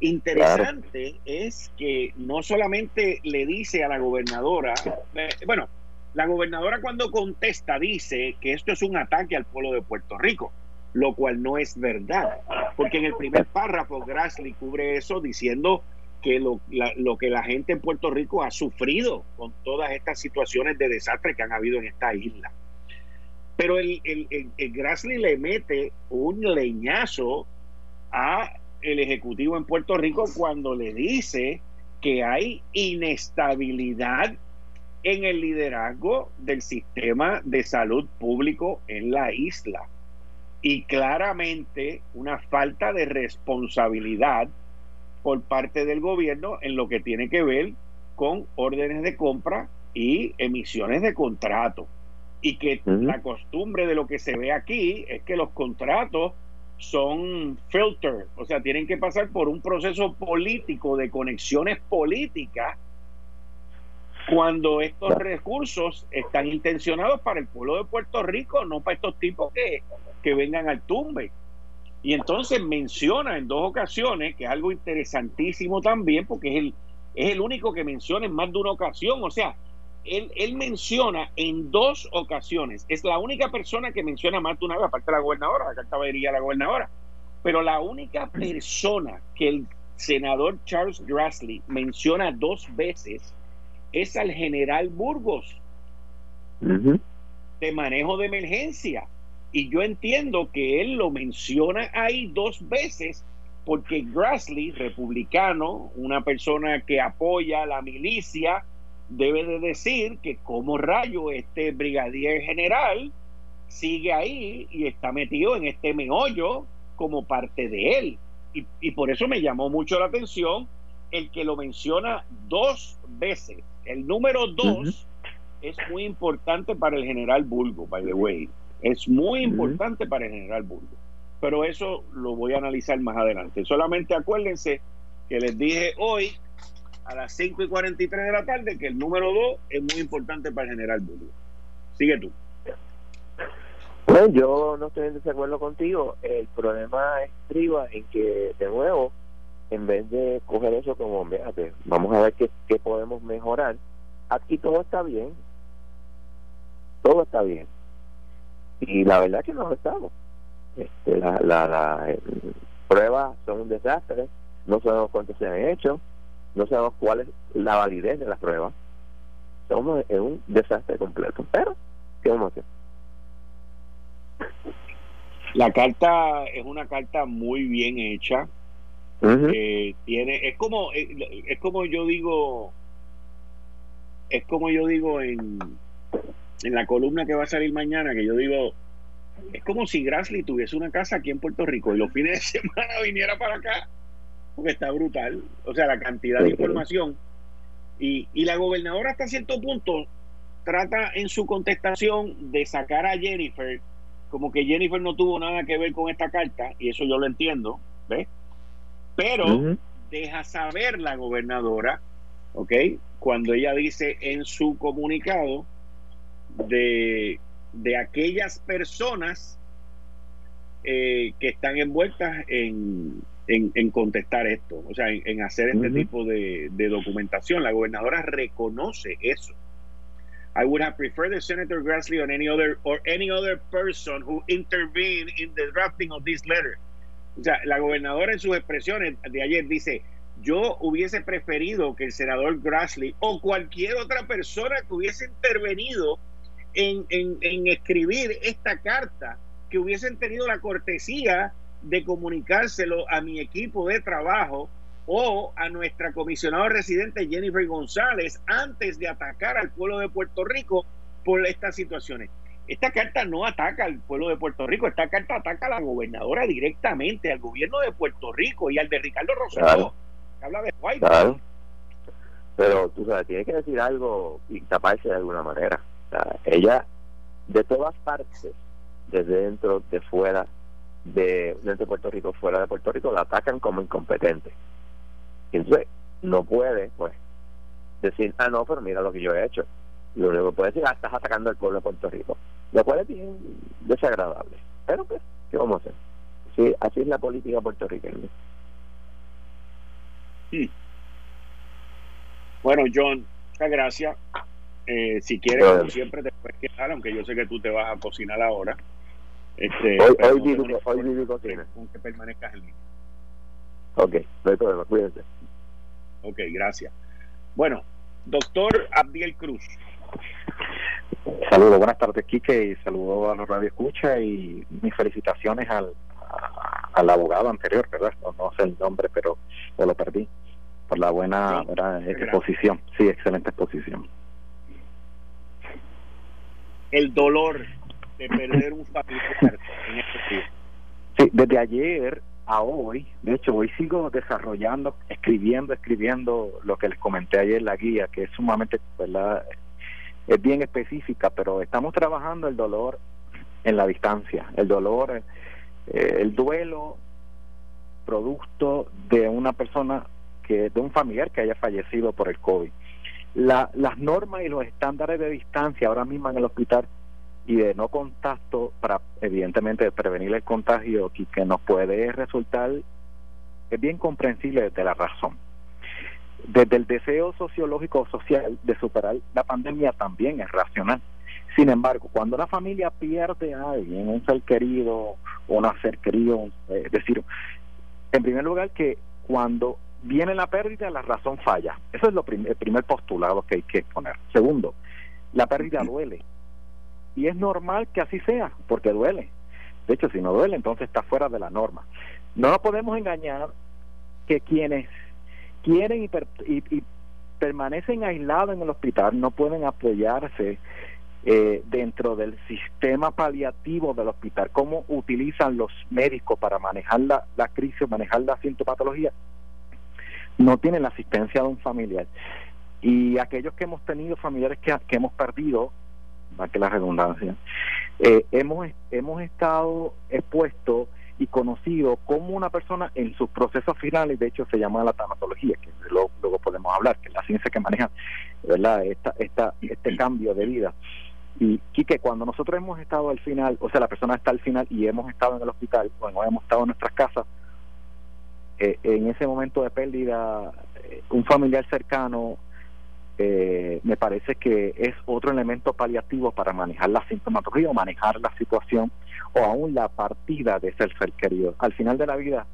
Interesante es que no solamente le dice a la gobernadora, eh, bueno, la gobernadora cuando contesta dice que esto es un ataque al pueblo de Puerto Rico, lo cual no es verdad, porque en el primer párrafo Grassley cubre eso diciendo que lo, lo, que la gente en Puerto Rico ha sufrido con todas estas situaciones de desastre que han habido en esta isla. Pero el, el, el, Grassley le mete un leñazo a el Ejecutivo en Puerto Rico cuando le dice que hay inestabilidad en el liderazgo del sistema de salud público en la isla y claramente una falta de responsabilidad por parte del gobierno en lo que tiene que ver con órdenes de compra y emisiones de contratos. Y que la costumbre de lo que se ve aquí es que los contratos son filter, o sea, tienen que pasar por un proceso político de conexiones políticas cuando estos recursos están intencionados para el pueblo de Puerto Rico, no para estos tipos que, que vengan al tumbe. Y entonces menciona en dos ocasiones, que es algo interesantísimo también, porque es el, es el único que menciona en más de una ocasión, o sea, él, él menciona en dos ocasiones, es la única persona que menciona más de una vez, aparte de la gobernadora, la carta vería la gobernadora, pero la única persona que el senador Charles Grassley menciona dos veces es al general Burgos. De manejo de emergencia. Y yo entiendo que él lo menciona ahí dos veces porque Grassley, republicano, una persona que apoya a la milicia, debe de decir que como rayo este brigadier general sigue ahí y está metido en este meollo como parte de él. Y, y por eso me llamó mucho la atención el que lo menciona dos veces. El número dos es muy importante para el general Bulgo, by the way. Es muy importante para el general Bulgo. Pero eso lo voy a analizar más adelante. Solamente acuérdense que les dije hoy a las 5 y 43 de la tarde que el número 2 es muy importante para el general. Sigue tú. Bueno, yo no estoy en desacuerdo contigo. El problema estriba en que, de nuevo, en vez de coger eso como, fíjate, vamos a ver qué, qué podemos mejorar, aquí todo está bien, todo está bien. Y la verdad que no lo estamos. Este, la, la, la pruebas son un desastre, no sabemos cuántos se han hecho, no sabemos cuál es la validez de las pruebas. Somos en un desastre completo. Pero, ¿qué vamos a hacer? La carta es una carta muy bien hecha. Eh, tiene, es como, eh, es como yo digo, es como yo digo en, en la columna que va a salir mañana, que yo digo, es como si Grassley tuviese una casa aquí en Puerto Rico y los fines de semana viniera para acá, porque está brutal. O sea, la cantidad de información. Y, y la gobernadora hasta cierto punto trata en su contestación de sacar a Jennifer, como que Jennifer no tuvo nada que ver con esta carta, y eso yo lo entiendo, ¿ves? Pero deja saber la gobernadora, ¿ok? Cuando ella dice en su comunicado de de aquellas personas eh, que están envueltas en, en, contestar esto, o sea, en, hacer este tipo de, de, documentación. La gobernadora reconoce eso. I would have preferred the Senator Grassley or any other or any other person who intervened in the drafting of this letter. O sea, la gobernadora en sus expresiones de ayer dice, yo hubiese preferido que el senador Grassley o cualquier otra persona que hubiese intervenido en, en, escribir esta carta que hubiesen tenido la cortesía de comunicárselo a mi equipo de trabajo o a nuestra comisionada residente Jennifer González antes de atacar al pueblo de Puerto Rico por estas situaciones. Esta carta no ataca al pueblo de Puerto Rico, esta carta ataca a la gobernadora directamente, al gobierno de Puerto Rico y al de Ricardo Rosselló, habla de White. Pero tú sabes, tiene que decir algo y taparse de alguna manera ella, de todas partes, desde dentro, de fuera, de dentro de Puerto Rico, fuera de Puerto Rico, la atacan como incompetente. entonces, no puede, pues, decir, ah, no, pero mira lo que yo he hecho. Lo único que puede decir, ah, estás atacando al pueblo de Puerto Rico. Lo cual es bien desagradable. Pero, pues, ¿qué vamos a hacer? Sí, así es la política puertorriqueña. Bueno, John, muchas gracias. Eh, si quieres, como siempre, te puedes quedar, aunque yo sé que tú te vas a cocinar ahora. Este, hoy hoy, vivo, hoy cocina. Con que permanezcas en línea. Ok, no hay problema, cuídense. Ok, gracias. Bueno, doctor Abdiel Cruz. Saludos, buenas tardes, Quique, y saludo a los Radio Escucha y mis felicitaciones al, al abogado anterior, ¿verdad? No, sé el nombre, pero lo perdí por la buena exposición. Sí, excelente exposición el dolor de perder un familiar en este Sí, desde ayer a hoy, de hecho hoy sigo desarrollando, escribiendo, escribiendo lo que les comenté ayer la guía, que es sumamente, ¿verdad? Es bien específica, pero estamos trabajando el dolor en la distancia, el dolor, eh, el duelo producto de una persona que, de un familiar que haya fallecido por el COVID la, las normas y los estándares de distancia ahora mismo en el hospital y de no contacto para evidentemente prevenir el contagio y que nos puede resultar es bien comprensible desde la razón. Desde el deseo sociológico o social de superar la pandemia también es racional. Sin embargo, cuando una familia pierde a alguien, un ser querido o un ser querido, eh, es decir, en primer lugar que cuando viene la pérdida, la razón falla. Eso es lo el primer postulado que hay que poner. Segundo, la pérdida duele. Y es normal que así sea, porque duele. De hecho, si no duele, entonces está fuera de la norma. No nos podemos engañar que quienes quieren y, permanecen aislados en el hospital no pueden apoyarse eh, dentro del sistema paliativo del hospital, cómo utilizan los médicos para manejar la, la crisis, manejar la sintomatología, no tienen la asistencia de un familiar. Y aquellos que hemos tenido familiares que, que hemos perdido, que la redundancia, eh, hemos, hemos estado expuestos y conocido como una persona en sus procesos finales, de hecho se llama la tanatología, que luego, luego podemos hablar, que es la ciencia que maneja ¿verdad? Esta, esta, este cambio de vida. Y Quique, cuando nosotros hemos estado al final, o sea, la persona está al final y hemos estado en el hospital, o hemos estado en nuestras casas, eh, en ese momento de pérdida, eh, un familiar cercano eh, me parece que es otro elemento paliativo para manejar la sintomatología o manejar la situación o aún la partida de ese ser querido. Al final de la vida,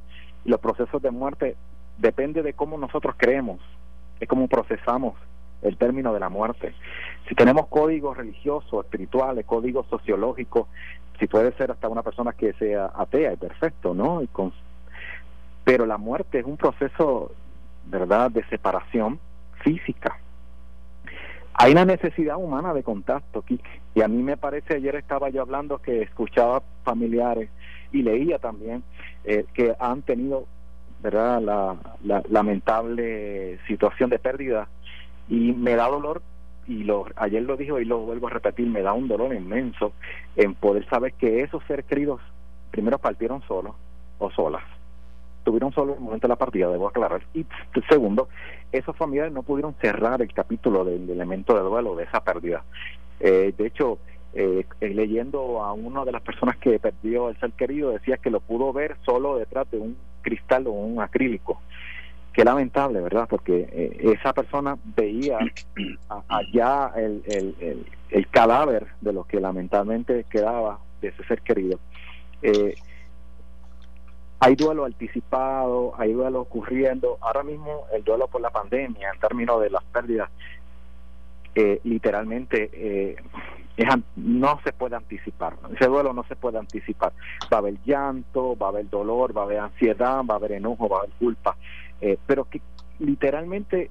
los procesos de muerte depende de cómo nosotros creemos, de cómo procesamos el término de la muerte. Si tenemos códigos religiosos, espirituales, códigos sociológicos, si puede ser hasta una persona que sea atea, es perfecto, ¿no? Y con, pero la muerte es un proceso, ¿verdad?, de separación física hay una necesidad humana de contacto, Kike. Y a mí me parece, ayer estaba yo hablando que escuchaba familiares y leía también eh, que han tenido verdad la, lamentable situación de pérdida. Y me da dolor y lo, ayer lo dijo y lo vuelvo a repetir, me da un dolor inmenso en poder saber que esos seres queridos primero partieron solos o solas tuvieron solo el momento de la partida, debo aclarar. Y segundo, esos familiares no pudieron cerrar el capítulo del elemento de duelo de esa pérdida. Eh, de hecho, eh, eh, leyendo a una de las personas que perdió el ser querido, decía que lo pudo ver solo detrás de un cristal o un acrílico. Qué lamentable, ¿verdad? Porque esa persona veía allá el, el, el, cadáver de lo que lamentablemente quedaba de ese ser querido. Eh, hay duelo anticipado, hay duelo ocurriendo. Ahora mismo el duelo por la pandemia, en términos de las pérdidas, eh, literalmente eh, no se puede anticipar. Ese duelo no se puede anticipar. Va a haber llanto, va a haber dolor, va a haber ansiedad, va a haber enojo, va a haber culpa. Eh, pero literalmente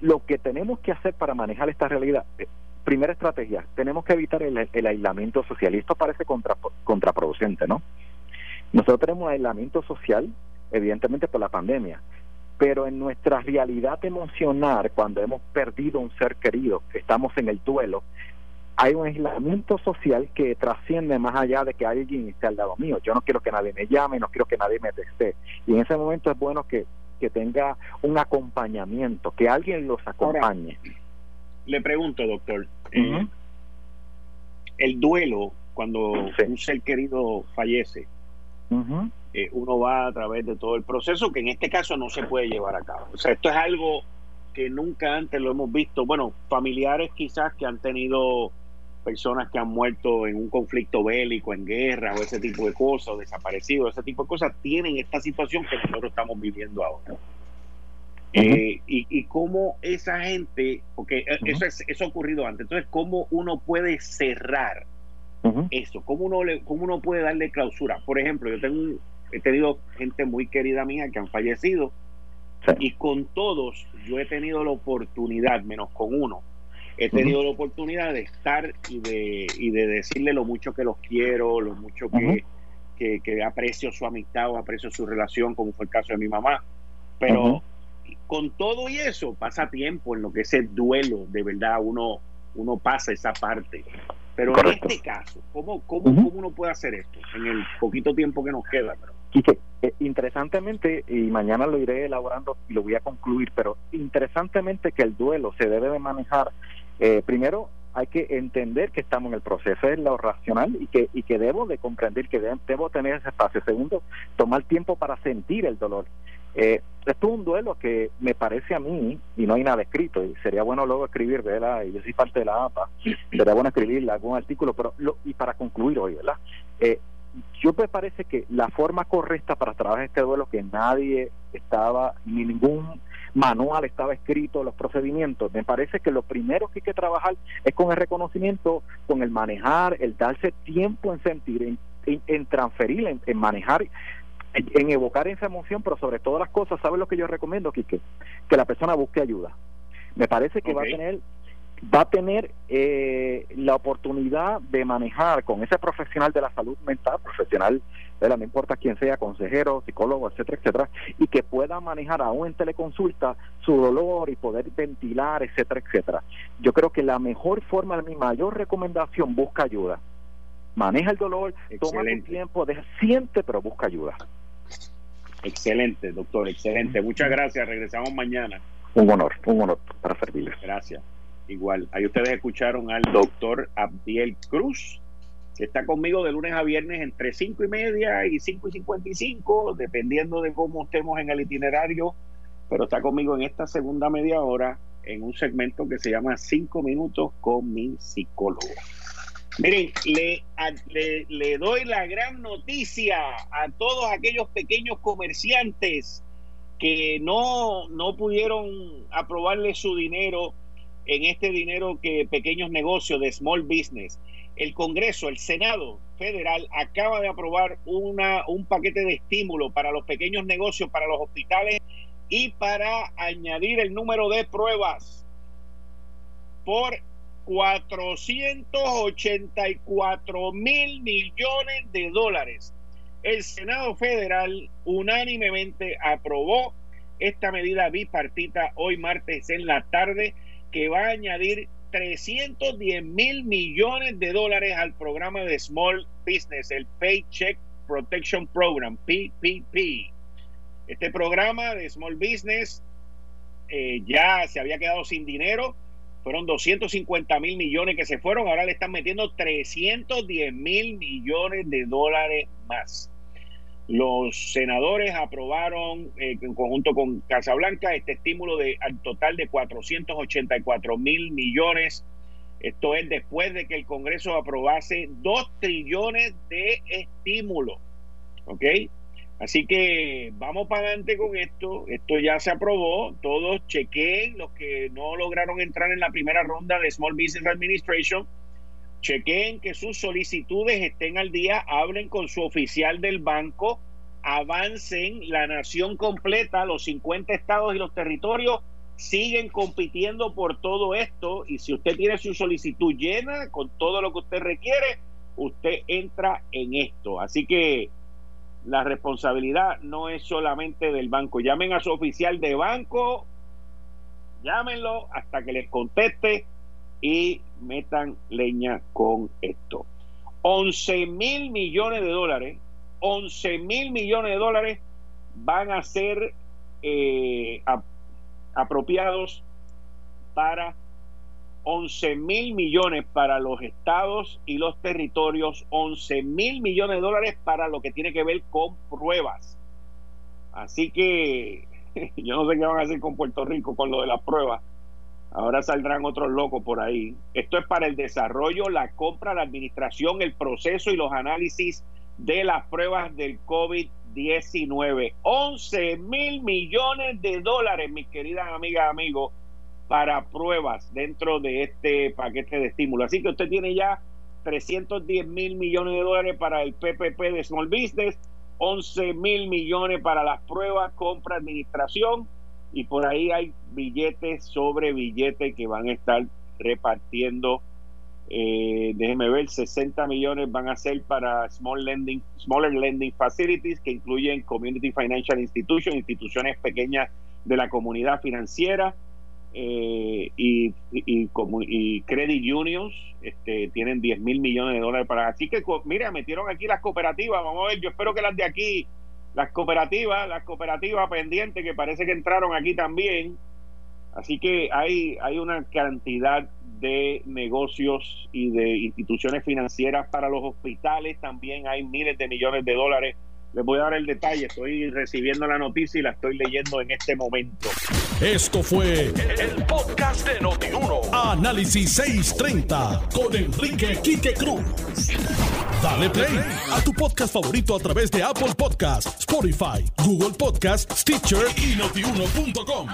lo que tenemos que hacer para manejar esta realidad, primera estrategia, tenemos que evitar el, el aislamiento social. Y esto parece contra, contraproducente, ¿no? Nosotros tenemos un aislamiento social, evidentemente por la pandemia, pero en nuestra realidad emocional, cuando hemos perdido un ser querido, estamos en el duelo, hay un aislamiento social que trasciende más allá de que alguien esté al lado mío. Yo no quiero que nadie me llame, no quiero que nadie me desee. Y en ese momento es bueno que, que tenga un acompañamiento, que alguien los acompañe. le pregunto, doctor, eh, el duelo, cuando un ser querido fallece, eh, uno va a través de todo el proceso que en este caso no se puede llevar a cabo. O sea, esto es algo que nunca antes lo hemos visto. Bueno, familiares quizás que han tenido personas que han muerto en un conflicto bélico, en guerra o ese tipo de cosas, o desaparecidos, ese tipo de cosas, tienen esta situación que nosotros estamos viviendo ahora. Eh, y, y cómo esa gente, porque eso, es, eso ha ocurrido antes, entonces cómo uno puede cerrar eso, ¿cómo uno, le, ¿cómo uno puede darle clausura? Por ejemplo, yo tengo he tenido gente muy querida mía que han fallecido y con todos yo he tenido la oportunidad, menos con uno, he tenido la oportunidad de estar y de, y de decirle lo mucho que los quiero, lo mucho que, que, aprecio su amistad o aprecio su relación, como fue el caso de mi mamá. Pero con todo y eso pasa tiempo en lo que ese duelo, de verdad, uno, uno pasa esa parte. Pero en este caso, ¿cómo, cómo, uno puede hacer esto en el poquito tiempo que nos queda? Quique, eh, interesantemente, y mañana lo iré elaborando y lo voy a concluir, pero interesantemente que el duelo se debe de manejar, eh, primero hay que entender que estamos en el proceso, es lo racional y que, y que debo de comprender que debo tener ese espacio. Segundo, tomar tiempo para sentir el dolor. Eh, esto es un duelo que me parece a mí, y no hay nada escrito, y sería bueno luego escribir, ¿verdad? Y yo soy parte de la APA, sería bueno escribir algún artículo, pero y para concluir hoy, ¿verdad? Eh, yo me parece que la forma correcta para trabajar este duelo, que nadie estaba, ni ningún manual estaba escrito, los procedimientos, me parece que lo primero que hay que trabajar es con el reconocimiento, con el manejar, el darse tiempo en sentir, en, transferir, en manejar en, evocar esa emoción, pero sobre todas las cosas, ¿sabes lo que yo recomiendo, Quique? Que la persona busque ayuda. Me parece que va a tener va a tener eh, la oportunidad de manejar con ese profesional de la salud mental, profesional, no importa quién sea, consejero, psicólogo, etcétera, etcétera, y que pueda manejar aún en teleconsulta su dolor y poder ventilar, etcétera, etcétera. Yo creo que la mejor forma, mi mayor recomendación, busca ayuda. Maneja el dolor, toma tu tiempo, siente, pero busca ayuda. Excelente, doctor, excelente. Muchas gracias. Regresamos mañana. Un honor, un honor para servirles. Gracias. Igual. Ahí ustedes escucharon al doctor Abdiel Cruz, que está conmigo de lunes a viernes entre 5 y media y 5 y 55, dependiendo de cómo estemos en el itinerario, pero está conmigo en esta segunda media hora en un segmento que se llama Cinco minutos con mi psicólogo. Miren, le, le, le, doy la gran noticia a todos aquellos pequeños comerciantes que no, no pudieron aprobarle su dinero en este dinero que pequeños negocios de small business. El Congreso, el Senado Federal acaba de aprobar una, un paquete de estímulo para los pequeños negocios, para los hospitales y para añadir el número de pruebas por 484 mil millones de dólares. El Senado Federal unánimemente aprobó esta medida bipartita hoy martes en la tarde que va a añadir 310 mil millones de dólares al programa de Small Business, el Paycheck Protection Program, PPP. Este programa de Small Business eh, ya se había quedado sin dinero, fueron 250 mil millones que se fueron, ahora le están metiendo 310 mil millones de dólares más. Los senadores aprobaron eh, en conjunto con Casablanca este estímulo de al total de 484 mil millones. Esto es después de que el Congreso aprobase 2 trillones de estímulo. ¿Ok? Así que vamos para adelante con esto. Esto ya se aprobó. Todos chequen los que no lograron entrar en la primera ronda de Small Business Administration chequeen que sus solicitudes estén al día, hablen con su oficial del banco, avancen la nación completa, los 50 estados y los territorios siguen compitiendo por todo esto y si usted tiene su solicitud llena con todo lo que usted requiere, usted entra en esto. Así que la responsabilidad no es solamente del banco. Llamen a su oficial de banco, llámenlo hasta que les conteste y metan leña con esto. 11 mil millones de dólares, 11 mil millones de dólares van a ser eh, apropiados para 11 mil millones para los estados y los territorios, 11 mil millones de dólares para lo que tiene que ver con pruebas. Así que yo no sé qué van a hacer con Puerto Rico con lo de las pruebas, Ahora saldrán otros locos por ahí. Esto es para el desarrollo, la compra, la administración, el proceso y los análisis de las pruebas del COVID-19. 11 mil millones de dólares, mis queridas amigas, amigos, para pruebas dentro de este paquete de estímulo. Así que usted tiene ya 310 mil millones de dólares para el PPP de Small Business, 11 mil millones para las pruebas, compra, administración y por ahí hay billetes sobre billetes que van a estar repartiendo. Eh, déjeme ver, 60 millones van a ser para small lending, smaller lending facilities que incluyen community financial institutions, instituciones pequeñas de la comunidad financiera eh, y, y, credit unions este, tienen 10 mil millones de dólares para. Así que, mira, metieron aquí las cooperativas. Vamos a ver, yo espero que las de aquí las cooperativas, las cooperativas pendientes que parece que entraron aquí también. Así que hay, hay una cantidad de negocios y de instituciones financieras para los hospitales, también hay miles de millones de dólares. Les voy a dar el detalle, estoy recibiendo la noticia y la estoy leyendo en este momento. Esto fue el, podcast de Notiuno. Análisis 630 con Enrique Quique Cruz. Dale play a tu podcast favorito a través de Apple Podcasts, Spotify, Google Podcasts, Stitcher y notiuno.com.